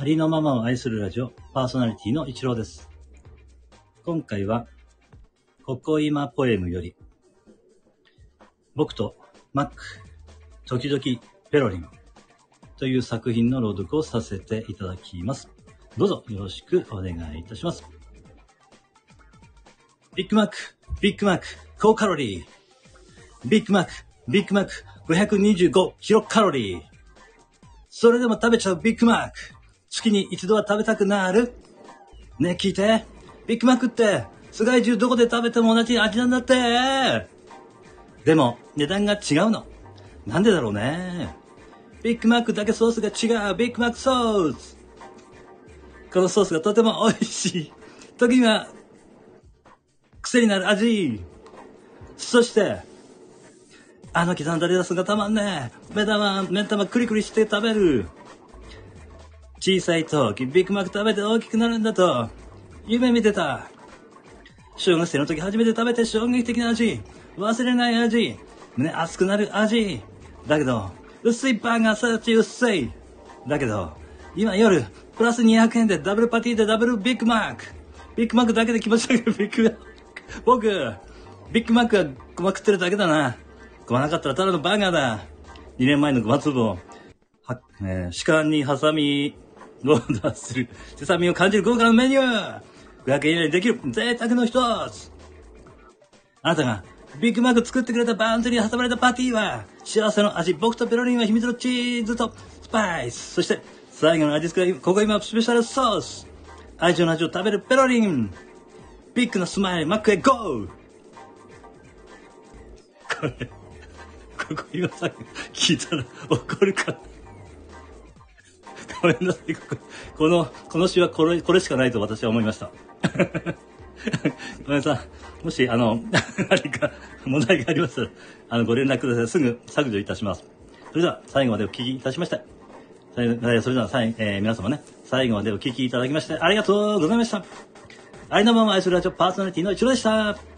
ありのままを愛するラジオパーソナリティの一郎です。今回は、ここ今ポエムより、僕とマック、時々ペロリンという作品の朗読をさせていただきます。どうぞよろしくお願いいたします。ビッグマック、ビッグマック、高カロリー。ビッグマック、ビッグマック、525キロカロリー。それでも食べちゃうビッグマック。月に一度は食べたくなるねえ聞いて。ビッグマックって、世界中どこで食べても同じ味なんだって。でも、値段が違うの。なんでだろうね。ビッグマックだけソースが違う。ビッグマックソース。このソースがとても美味しい。時には、癖になる味。そして、あの刻んだレタスがたまんねえ。目玉、目玉クリクリして食べる。小さい時、ビッグマック食べて大きくなるんだと、夢見てた。小学生の時初めて食べて衝撃的な味。忘れない味。胸熱くなる味。だけど、薄いパンがさち薄い。だけど、今夜、プラス200円でダブルパティでダブルビッグマック。ビッグマックだけで気持ち悪いビッグマック。僕、ビッグマックはごま食ってるだけだな。ごまなかったらただのバーガーだ。2年前のごま粒を、は、えー、主観にハサミを出する。セサミンを感じる豪華なメニュー !500 円以内にできる贅沢の一つあなたがビッグマック作ってくれたバンズに挟まれたパティは幸せの味。僕とペロリンは秘密のチーズとスパイス。そして最後の味付けはここ今スペシャルソース。愛情の味を食べるペロリン。ビッグなスマイル、マックへゴーこれ、ここ今さ、聞いたら怒るか。ごめんなさい。ここの、この詩はこれ、これしかないと私は思いました。ごめんなさい。もし、あの、何か問題がありましたら、あの、ご連絡ください。すぐ削除いたします。それでは、最後までお聞きいたしまして。それでは、最えー皆様ね、最後までお聞きいただきまして、ありがとうございました。ありのまま愛するラジオパーソナリティの一郎でした。